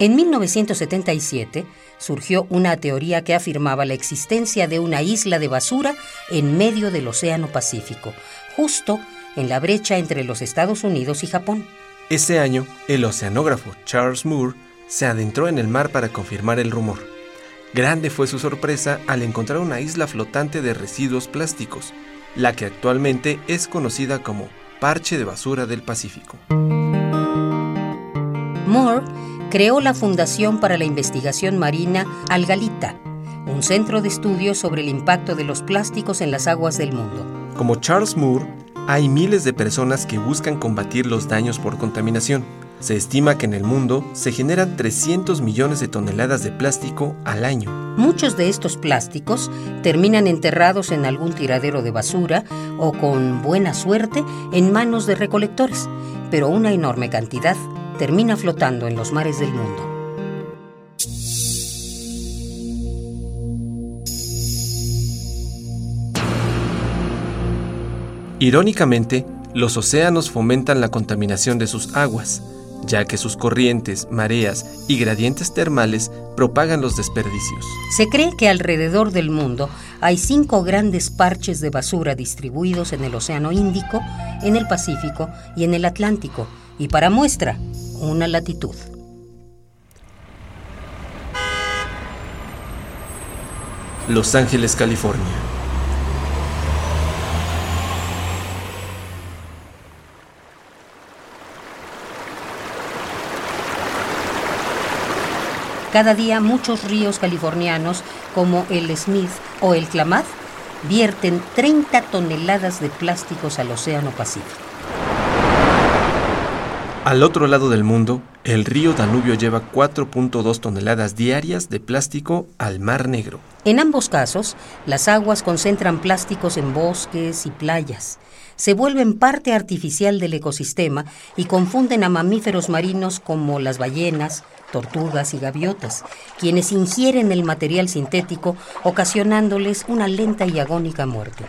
En 1977 surgió una teoría que afirmaba la existencia de una isla de basura en medio del Océano Pacífico, justo en la brecha entre los Estados Unidos y Japón. Ese año, el oceanógrafo Charles Moore se adentró en el mar para confirmar el rumor. Grande fue su sorpresa al encontrar una isla flotante de residuos plásticos, la que actualmente es conocida como Parche de Basura del Pacífico. Moore creó la Fundación para la Investigación Marina Algalita, un centro de estudios sobre el impacto de los plásticos en las aguas del mundo. Como Charles Moore, hay miles de personas que buscan combatir los daños por contaminación. Se estima que en el mundo se generan 300 millones de toneladas de plástico al año. Muchos de estos plásticos terminan enterrados en algún tiradero de basura o, con buena suerte, en manos de recolectores, pero una enorme cantidad termina flotando en los mares del mundo. Irónicamente, los océanos fomentan la contaminación de sus aguas, ya que sus corrientes, mareas y gradientes termales propagan los desperdicios. Se cree que alrededor del mundo hay cinco grandes parches de basura distribuidos en el Océano Índico, en el Pacífico y en el Atlántico, y para muestra, una latitud. Los Ángeles, California. Cada día muchos ríos californianos, como el Smith o el Klamath, vierten 30 toneladas de plásticos al Océano Pacífico. Al otro lado del mundo, el río Danubio lleva 4.2 toneladas diarias de plástico al Mar Negro. En ambos casos, las aguas concentran plásticos en bosques y playas. Se vuelven parte artificial del ecosistema y confunden a mamíferos marinos como las ballenas, tortugas y gaviotas, quienes ingieren el material sintético ocasionándoles una lenta y agónica muerte.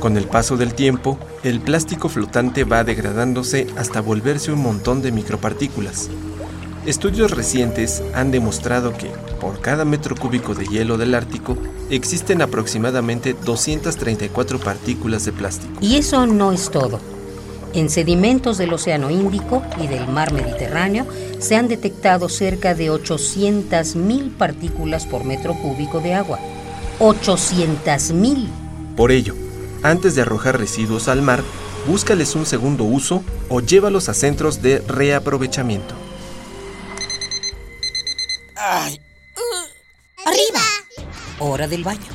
Con el paso del tiempo, el plástico flotante va degradándose hasta volverse un montón de micropartículas. Estudios recientes han demostrado que, por cada metro cúbico de hielo del Ártico, existen aproximadamente 234 partículas de plástico. Y eso no es todo. En sedimentos del Océano Índico y del Mar Mediterráneo se han detectado cerca de 800.000 partículas por metro cúbico de agua. ¡800.000! Por ello, antes de arrojar residuos al mar, búscales un segundo uso o llévalos a centros de reaprovechamiento. ¡Ay! ¡Arriba! Hora del baño.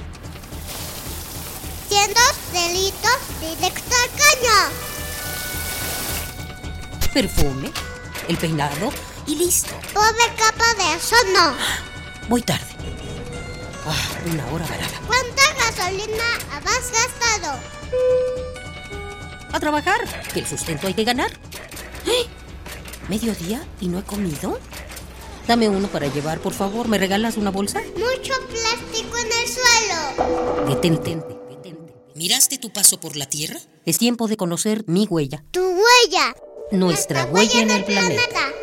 Siendo delitos directo al caño. Perfume, el peinado y listo. Pobre capa de eso no. Voy tarde. Ah, una hora varada. ¿Cuánta gastado? A trabajar, que el sustento hay que ganar. ¡Eh! ¿Mediodía y no he comido? Dame uno para llevar, por favor. ¿Me regalas una bolsa? Mucho plástico en el suelo. Detente, detente. ¿Miraste tu paso por la Tierra? Es tiempo de conocer mi huella. Tu huella. Nuestra, huella, en el planeta.